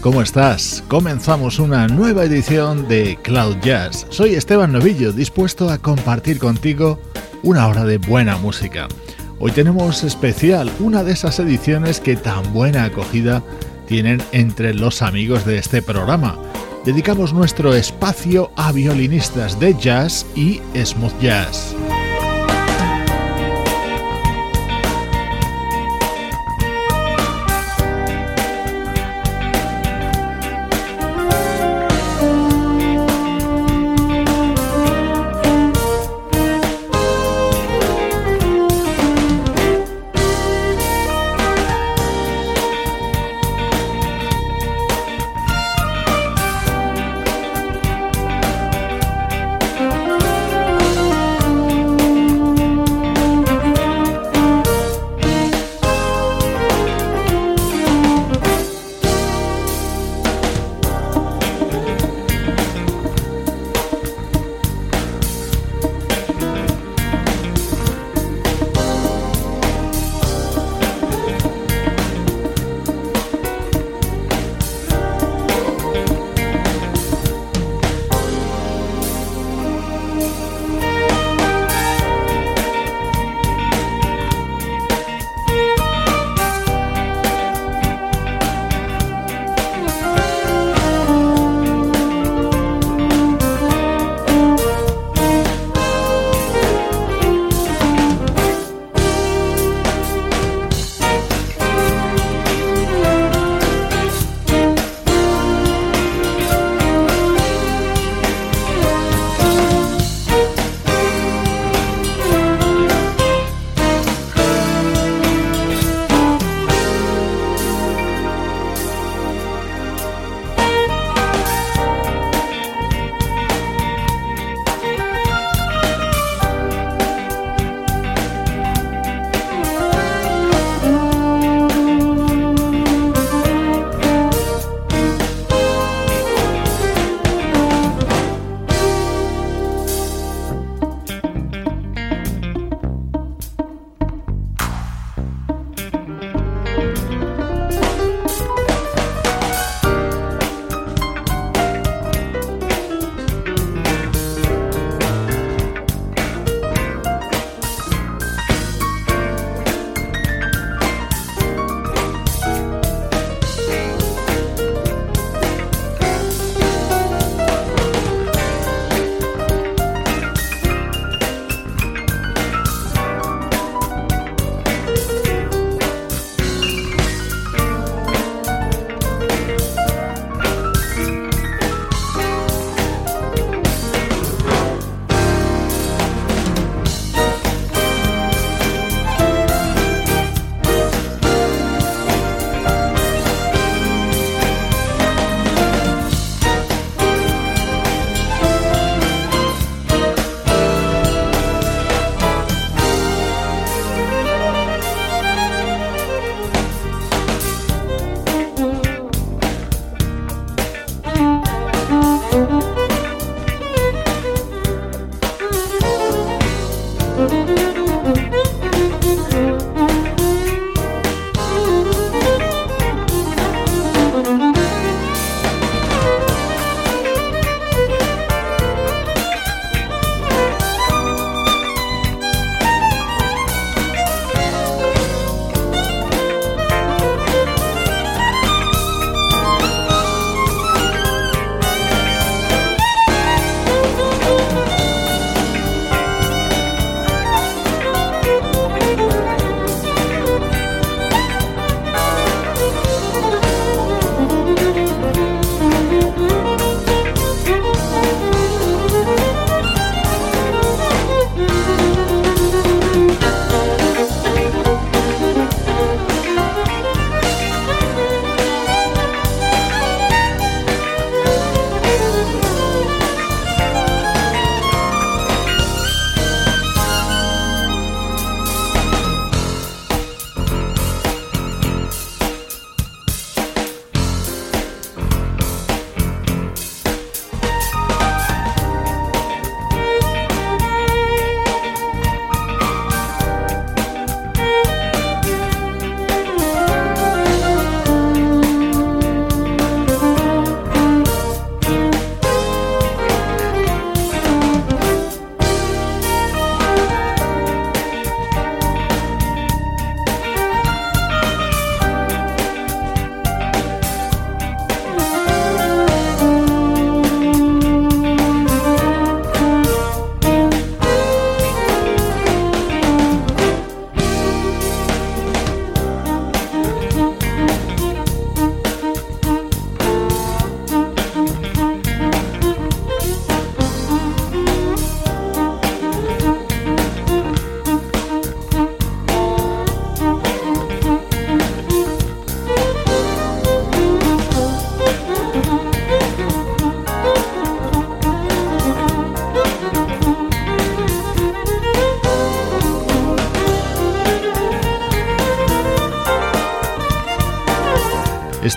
¿Cómo estás? Comenzamos una nueva edición de Cloud Jazz. Soy Esteban Novillo, dispuesto a compartir contigo una hora de buena música. Hoy tenemos especial una de esas ediciones que tan buena acogida tienen entre los amigos de este programa. Dedicamos nuestro espacio a violinistas de jazz y smooth jazz.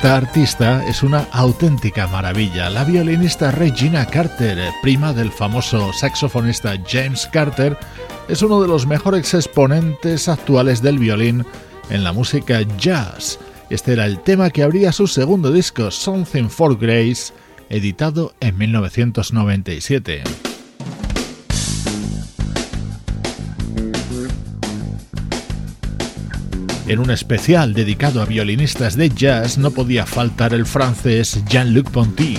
Esta artista es una auténtica maravilla, la violinista Regina Carter, prima del famoso saxofonista James Carter, es uno de los mejores exponentes actuales del violín en la música jazz. Este era el tema que abría su segundo disco, Something for Grace, editado en 1997. En un especial dedicado a violinistas de jazz no podía faltar el francés Jean-Luc Ponty.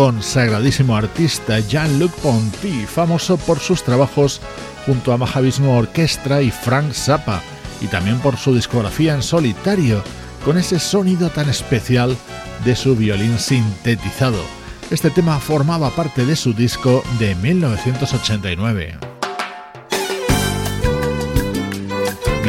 Consagradísimo artista Jean-Luc Ponty, famoso por sus trabajos junto a Mahavishnu Orquestra y Frank Zappa, y también por su discografía en solitario, con ese sonido tan especial de su violín sintetizado. Este tema formaba parte de su disco de 1989.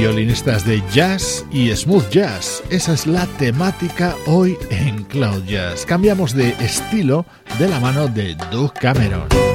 Violinistas de jazz y smooth jazz. Esa es la temática hoy en Cloud Jazz. Cambiamos de estilo de la mano de Doug Cameron.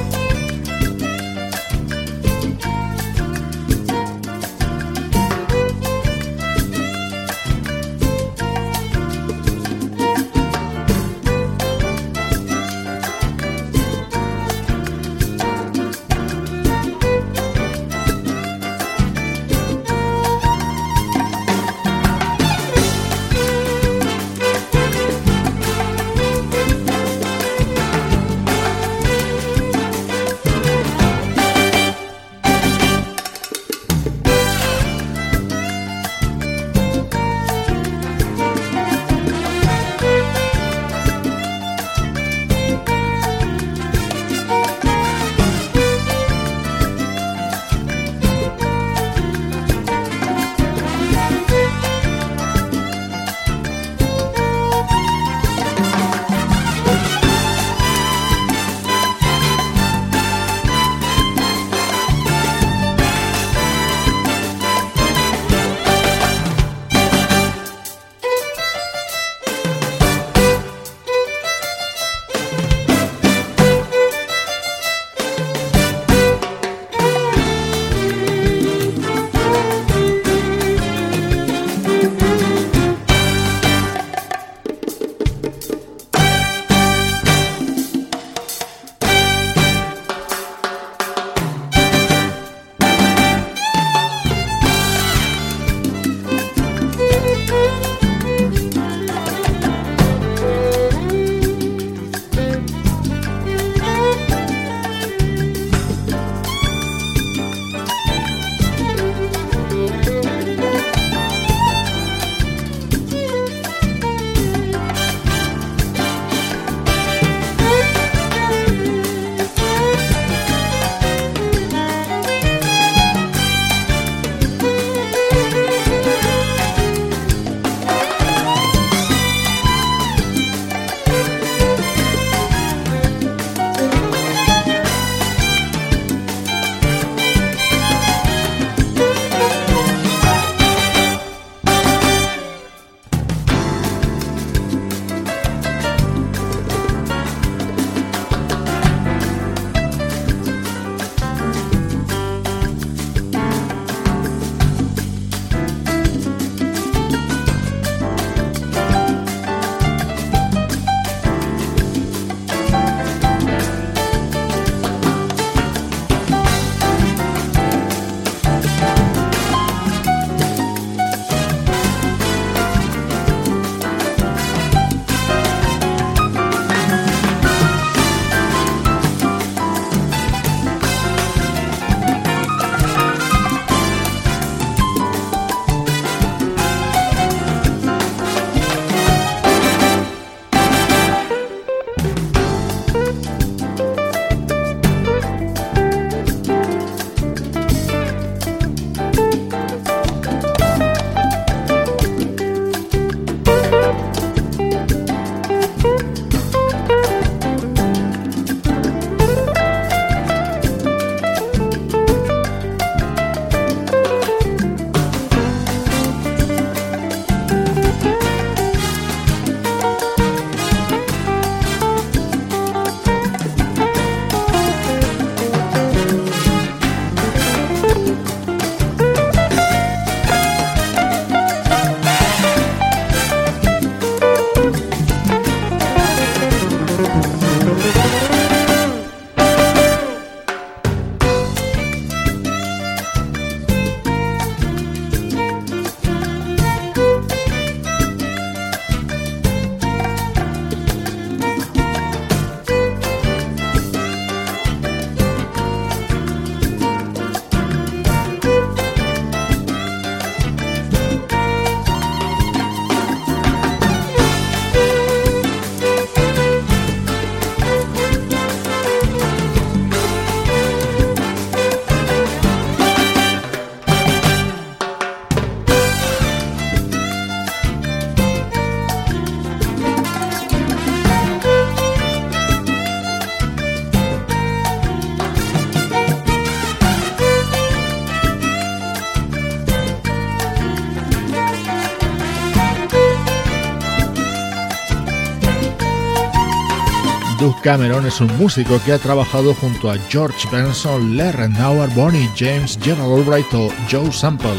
Cameron es un músico que ha trabajado junto a George Benson, Lerner Nauer, Bonnie James, Gerald Albright o Joe Sample.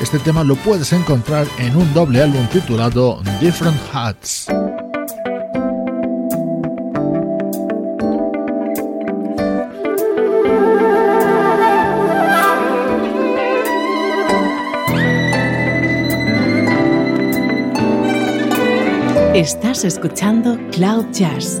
Este tema lo puedes encontrar en un doble álbum titulado Different Hats. Estás escuchando Cloud Jazz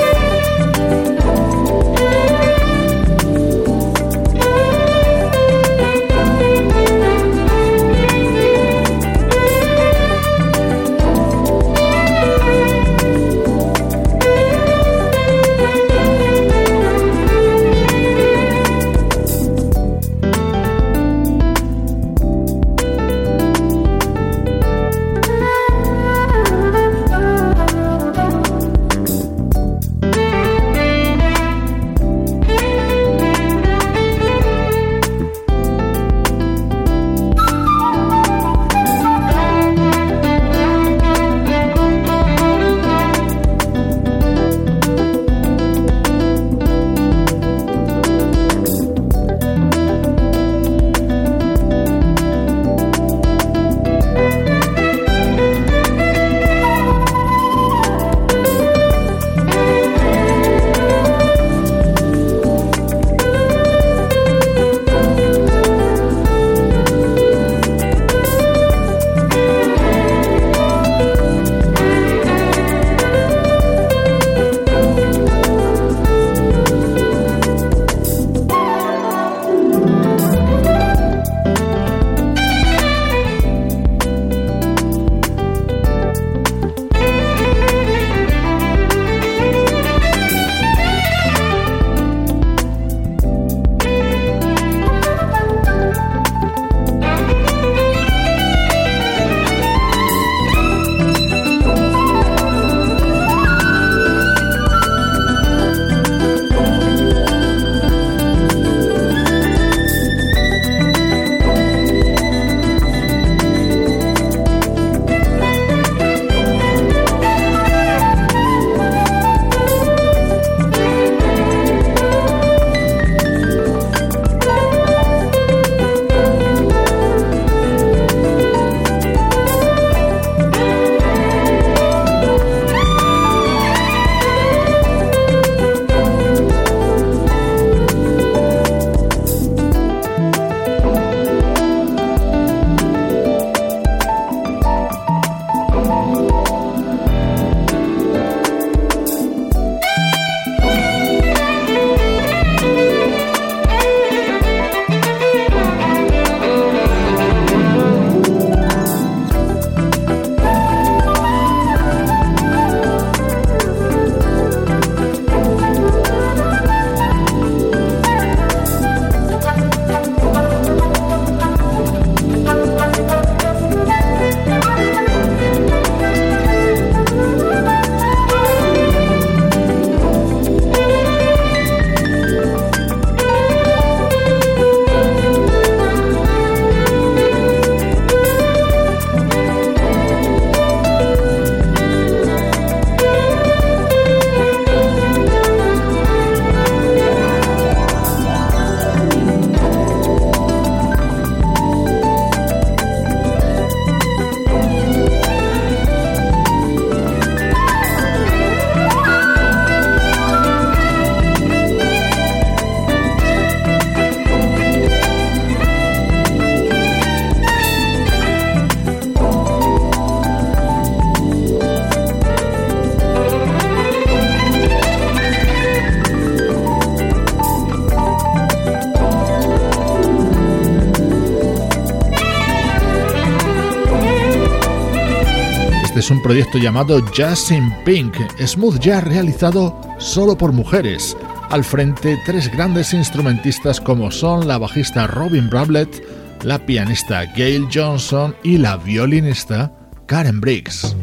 Un proyecto llamado Jazz in Pink, smooth jazz realizado solo por mujeres. Al frente, tres grandes instrumentistas como son la bajista Robin Brablett, la pianista Gail Johnson y la violinista Karen Briggs.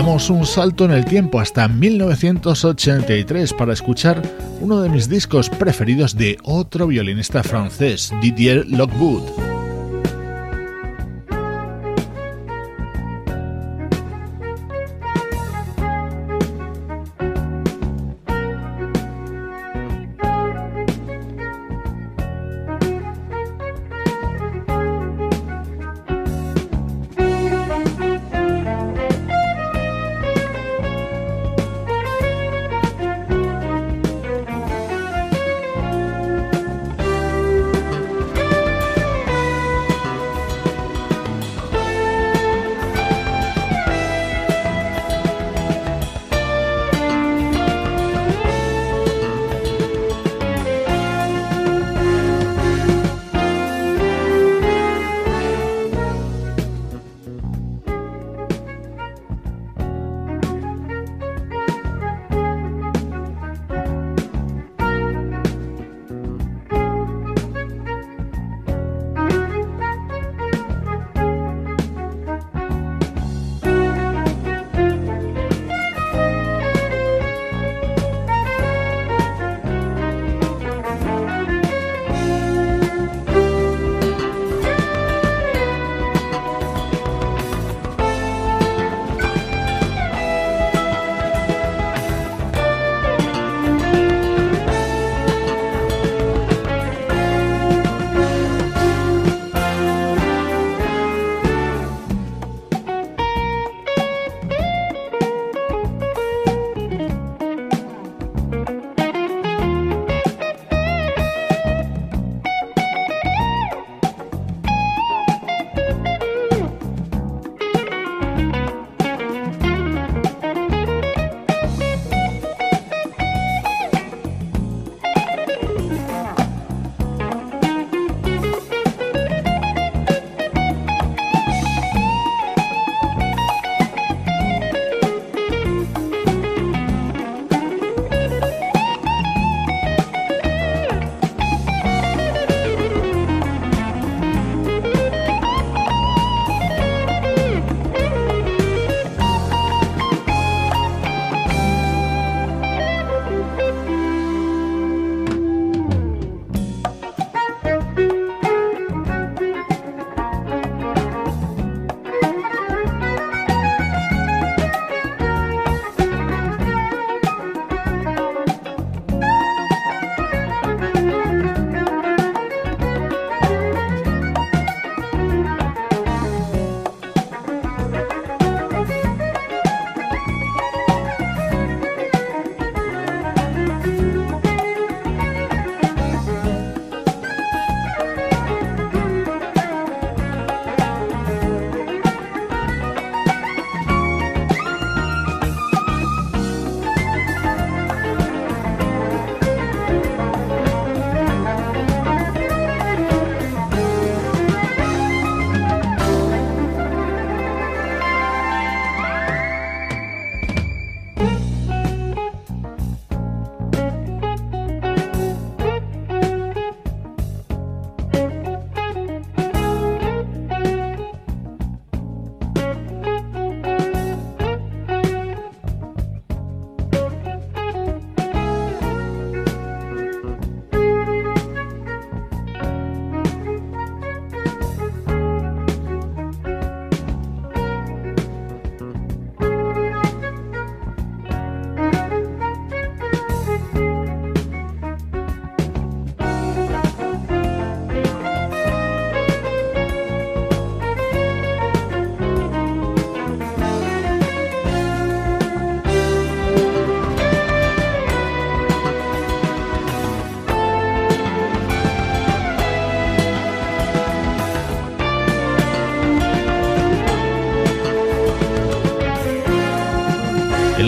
Damos un salto en el tiempo hasta 1983 para escuchar uno de mis discos preferidos de otro violinista francés, Didier Lockwood.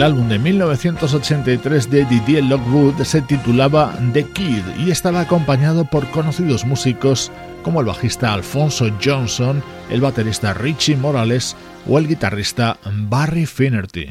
El álbum de 1983 de Didier Lockwood se titulaba The Kid y estaba acompañado por conocidos músicos como el bajista Alfonso Johnson, el baterista Richie Morales o el guitarrista Barry Finnerty.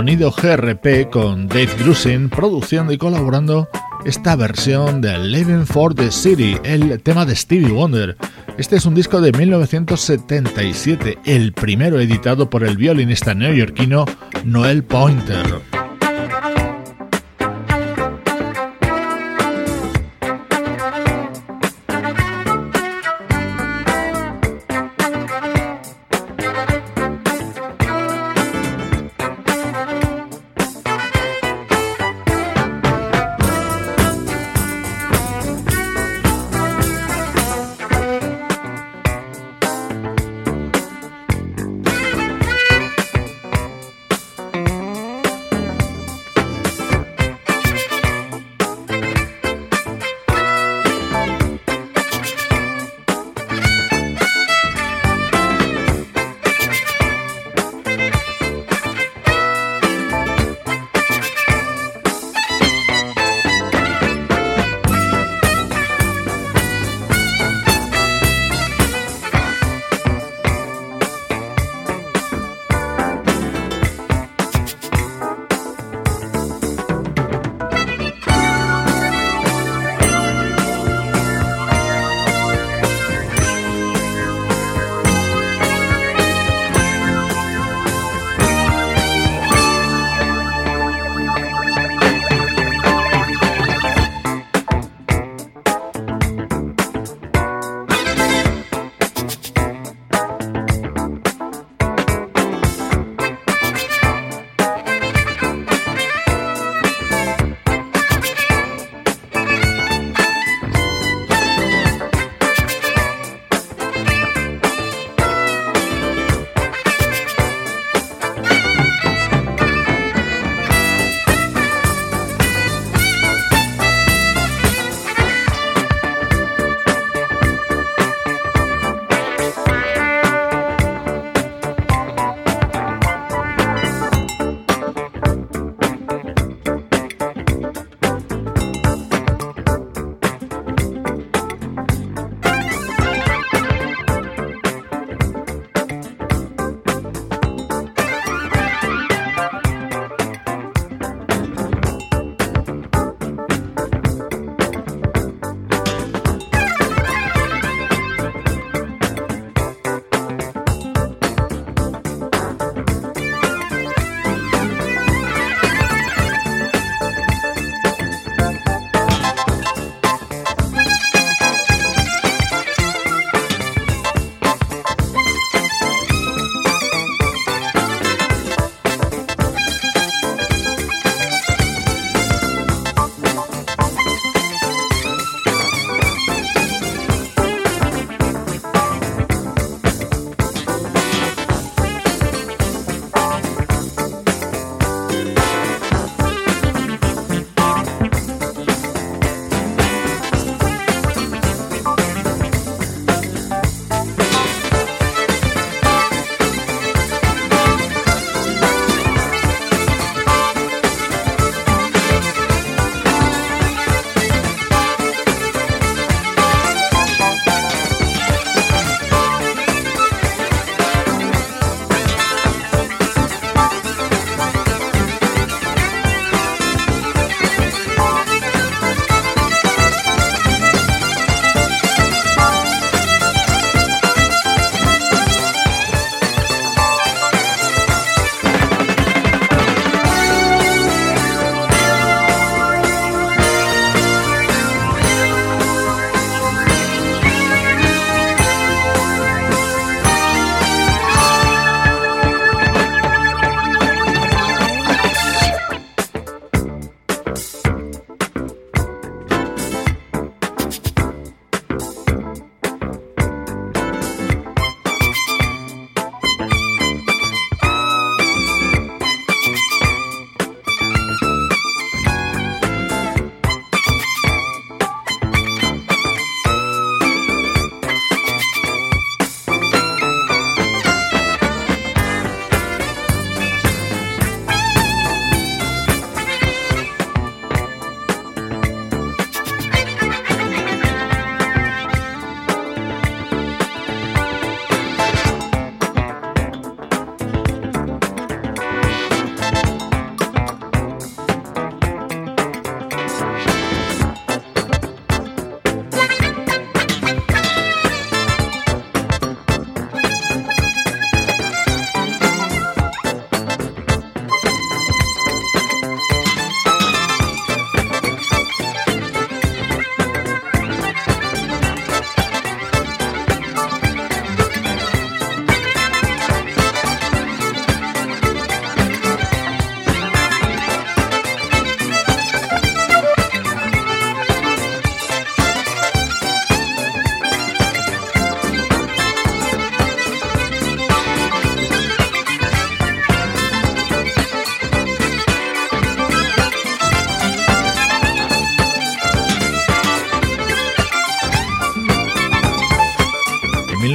Sonido GRP con Dave Grusin produciendo y colaborando esta versión de Living for the City, el tema de Stevie Wonder. Este es un disco de 1977, el primero editado por el violinista neoyorquino Noel Pointer.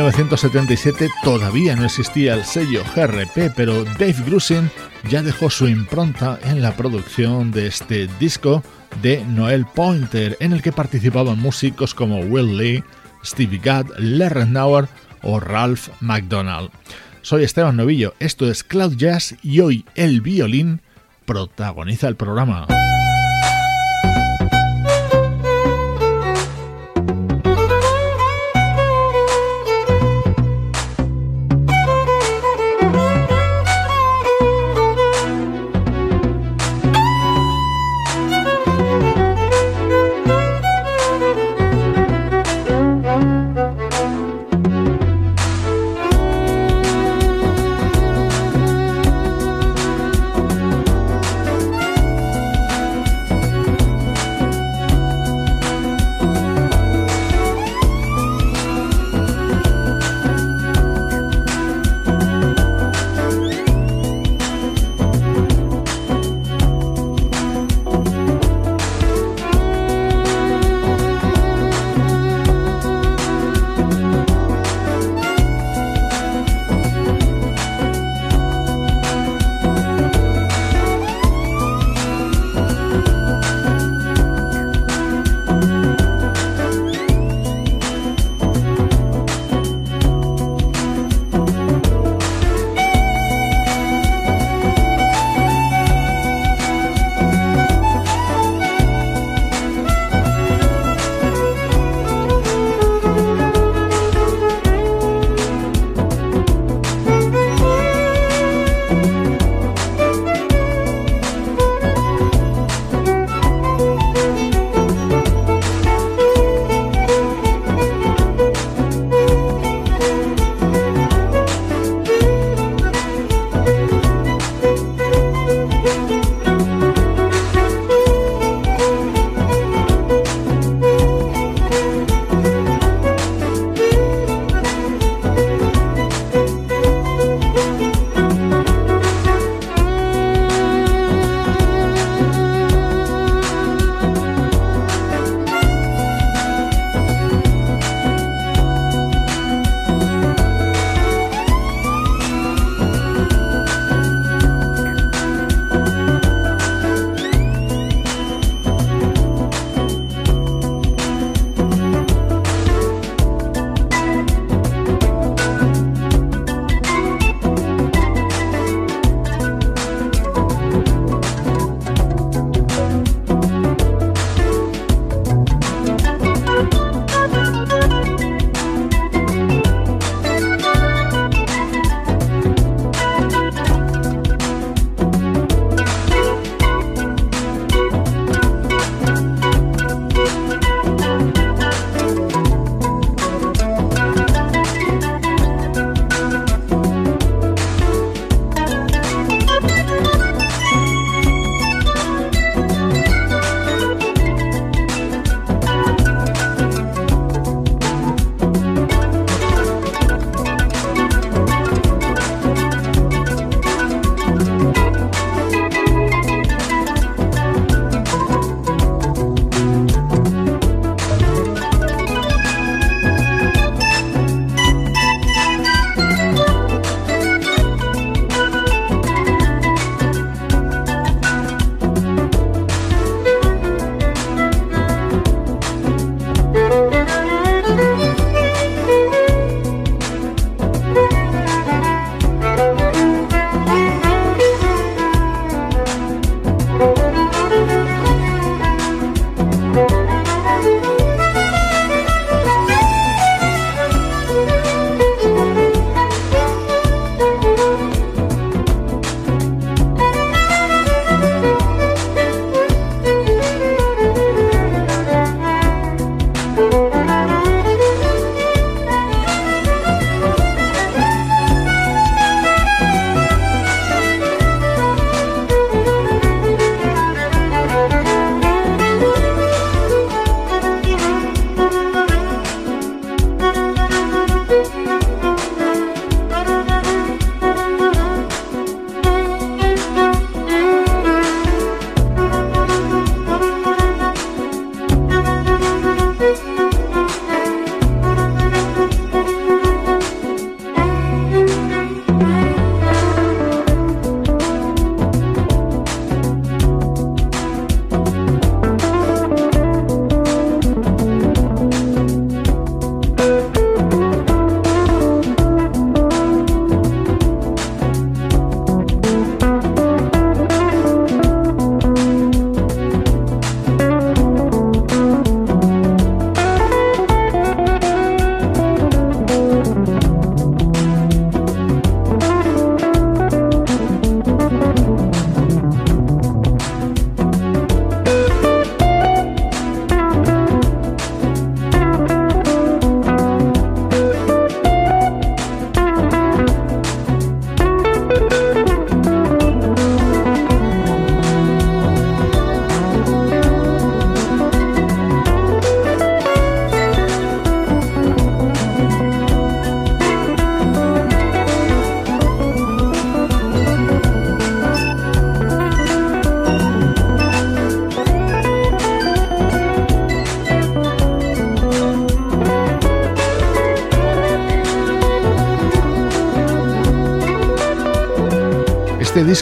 1977 todavía no existía el sello GRP, pero Dave Grusin ya dejó su impronta en la producción de este disco de Noel Pointer, en el que participaban músicos como Will Lee, Stevie Gadd, Larry Nauer o Ralph McDonald. Soy Esteban Novillo, esto es Cloud Jazz y hoy el violín protagoniza el programa.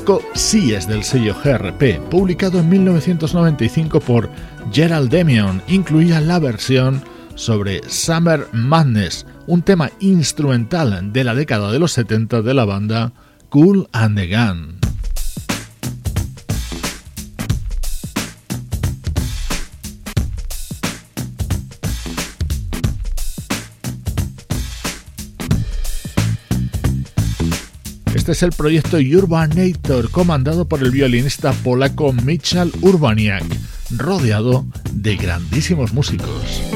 Disco sí es del sello GRP, publicado en 1995 por Gerald Demion, incluía la versión sobre Summer Madness, un tema instrumental de la década de los 70 de la banda Cool and the Gun. Este es el proyecto Urbanator, comandado por el violinista polaco Michal Urbaniak, rodeado de grandísimos músicos.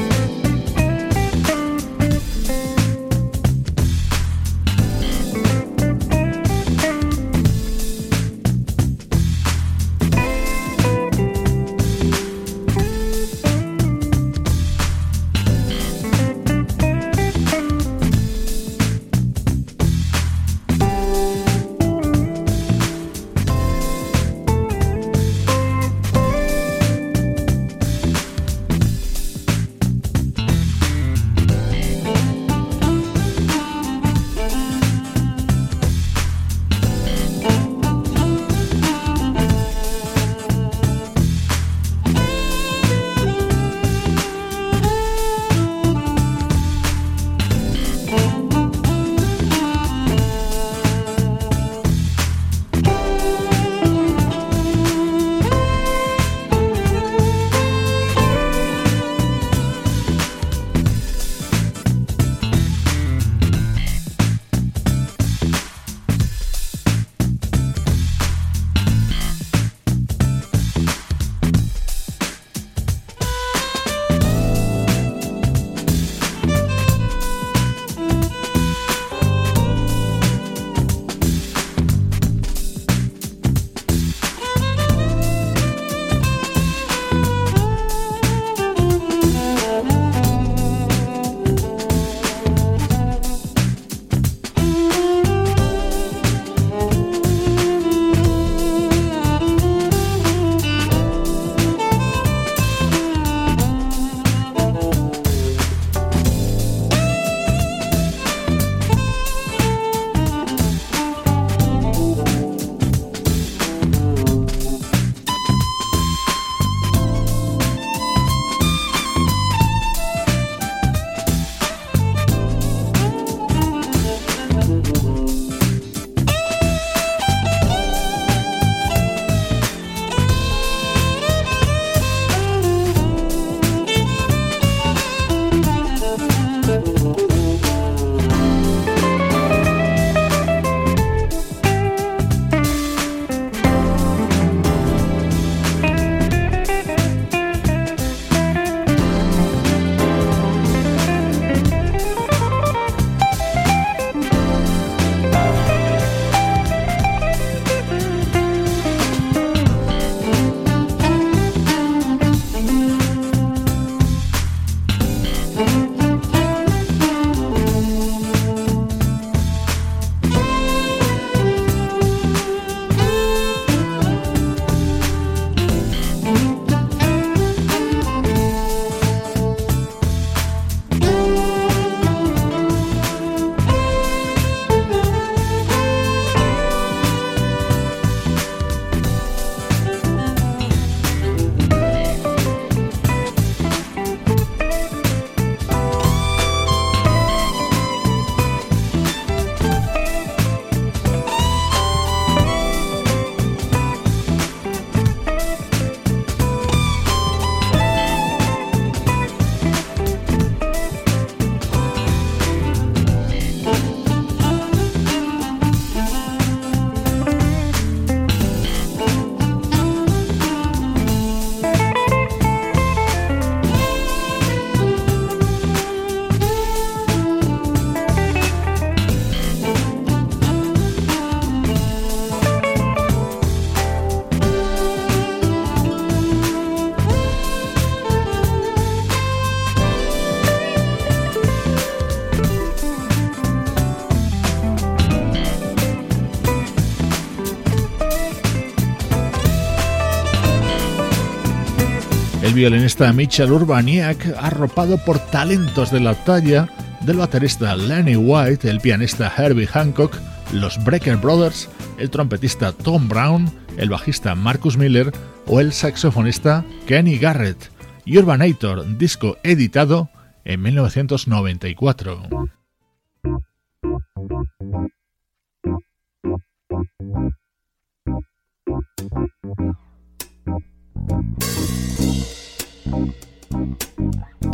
Violinista Mitchell Urbaniak, arropado por talentos de la talla del baterista Lenny White, el pianista Herbie Hancock los Breaker Brothers, el trompetista Tom Brown, el bajista Marcus Miller o el saxofonista Kenny Garrett. Urbanator, disco editado en 1994.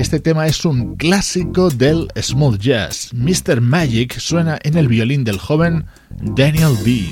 Este tema es un clásico del smooth jazz. Mr. Magic suena en el violín del joven Daniel B.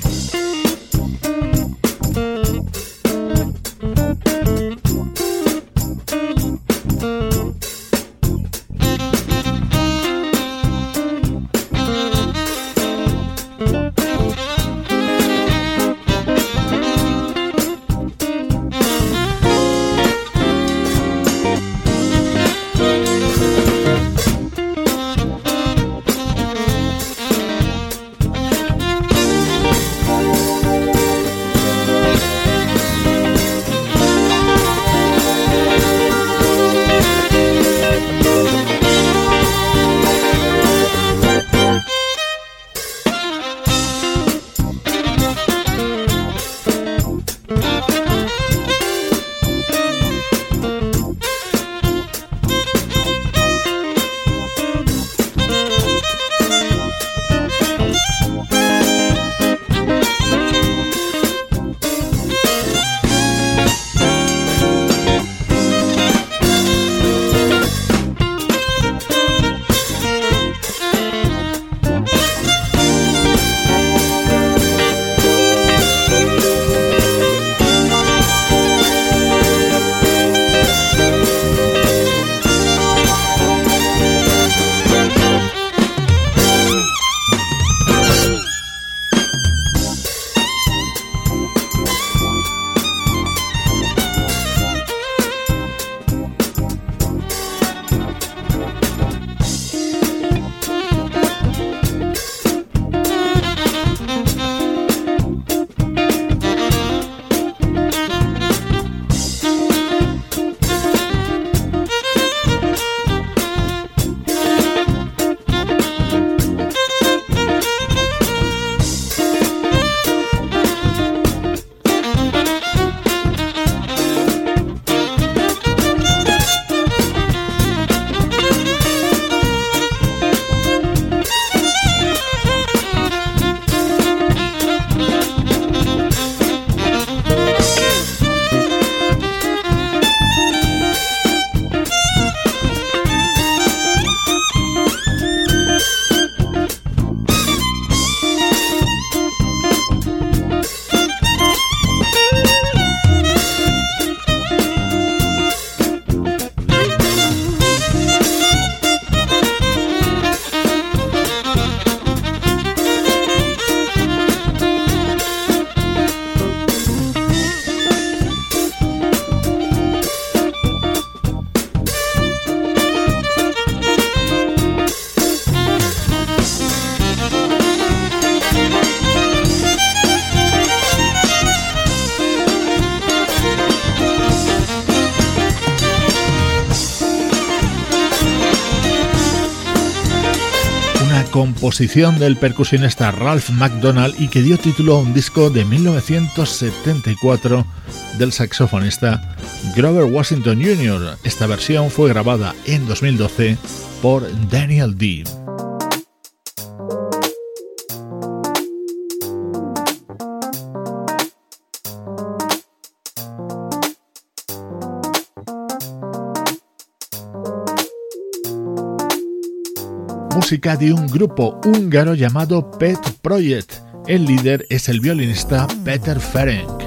composición del percusionista Ralph McDonald y que dio título a un disco de 1974 del saxofonista Grover Washington Jr. Esta versión fue grabada en 2012 por Daniel Dean. De un grupo húngaro llamado Pet Project. El líder es el violinista Peter Ferenc.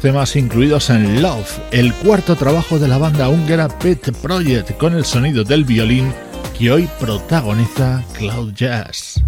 Temas incluidos en Love, el cuarto trabajo de la banda húngara Pet Project con el sonido del violín que hoy protagoniza Cloud Jazz.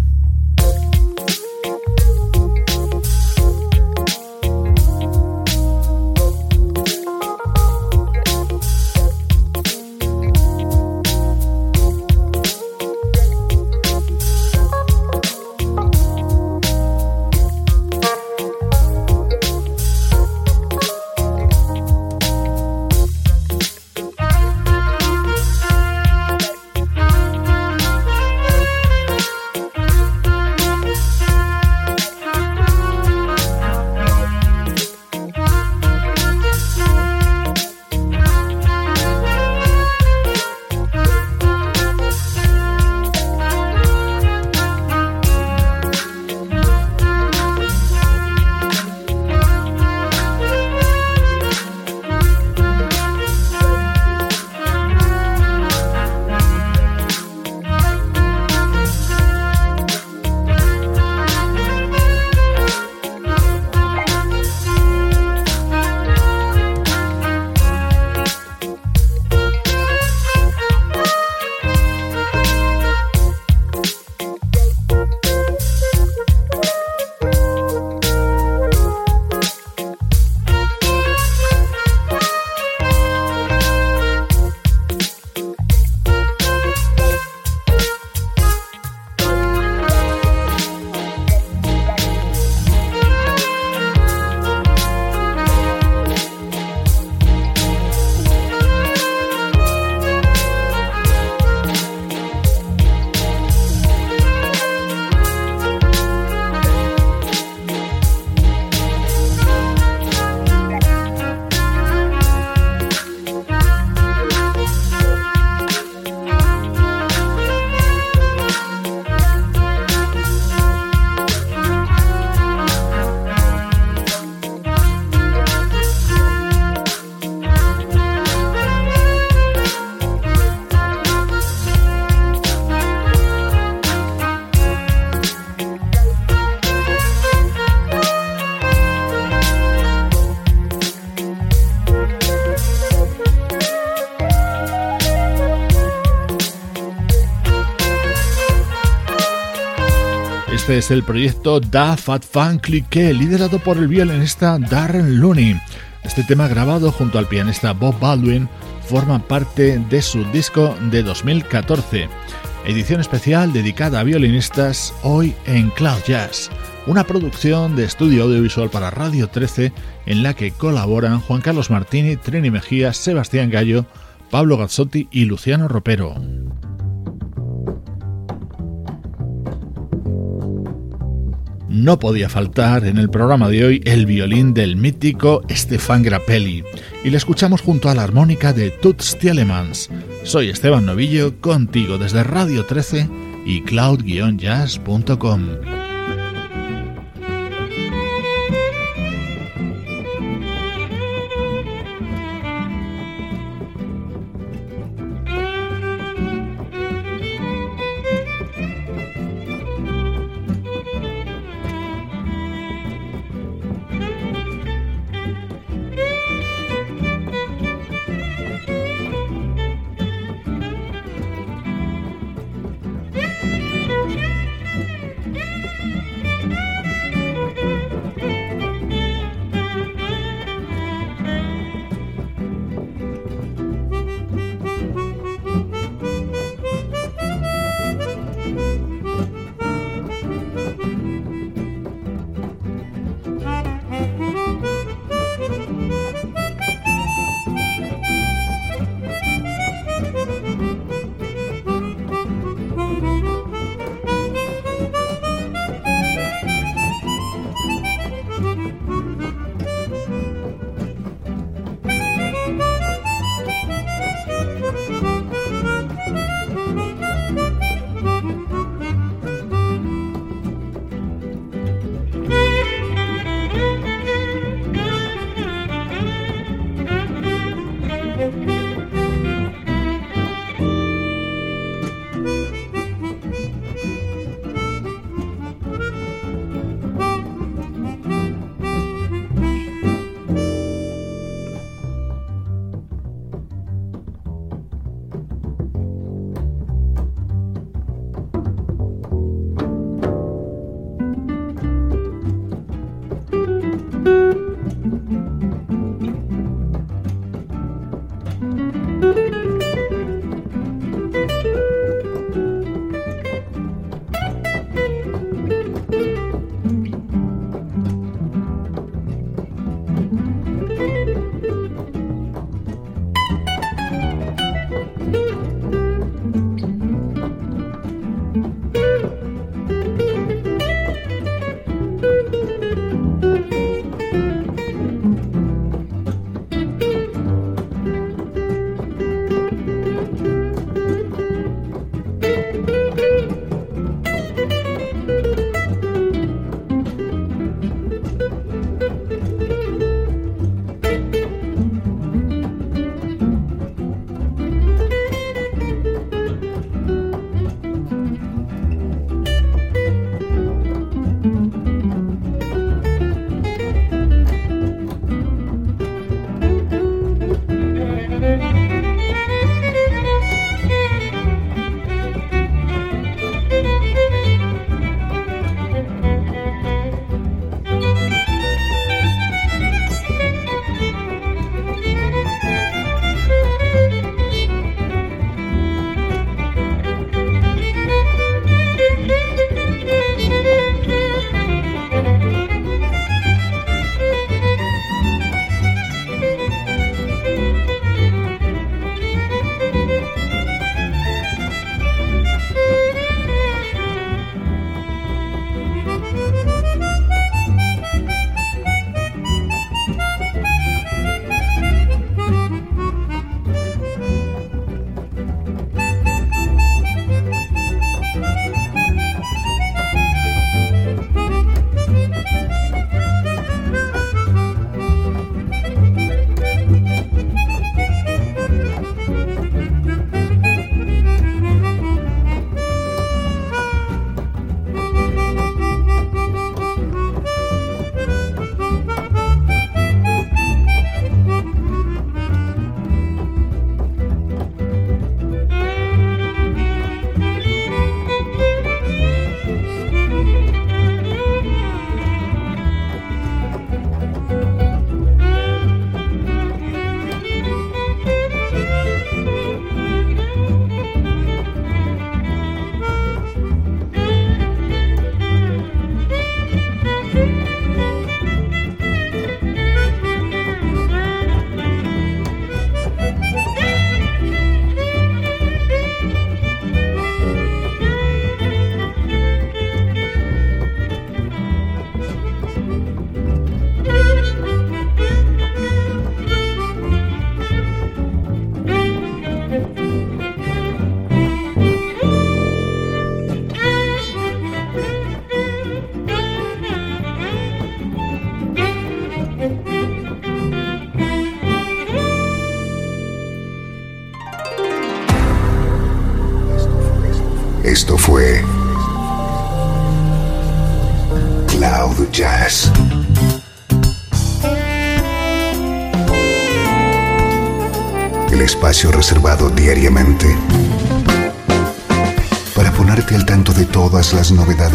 El proyecto Da Fat Fun Clique, liderado por el violinista Darren Looney. Este tema grabado junto al pianista Bob Baldwin forma parte de su disco de 2014. Edición especial dedicada a violinistas hoy en Cloud Jazz, una producción de estudio audiovisual para Radio 13 en la que colaboran Juan Carlos Martini, Trini Mejía, Sebastián Gallo, Pablo Gazzotti y Luciano Ropero. No podía faltar en el programa de hoy el violín del mítico Stefan Grappelli y le escuchamos junto a la armónica de Toots Tielemans. Soy Esteban Novillo, contigo desde Radio 13 y cloud-jazz.com.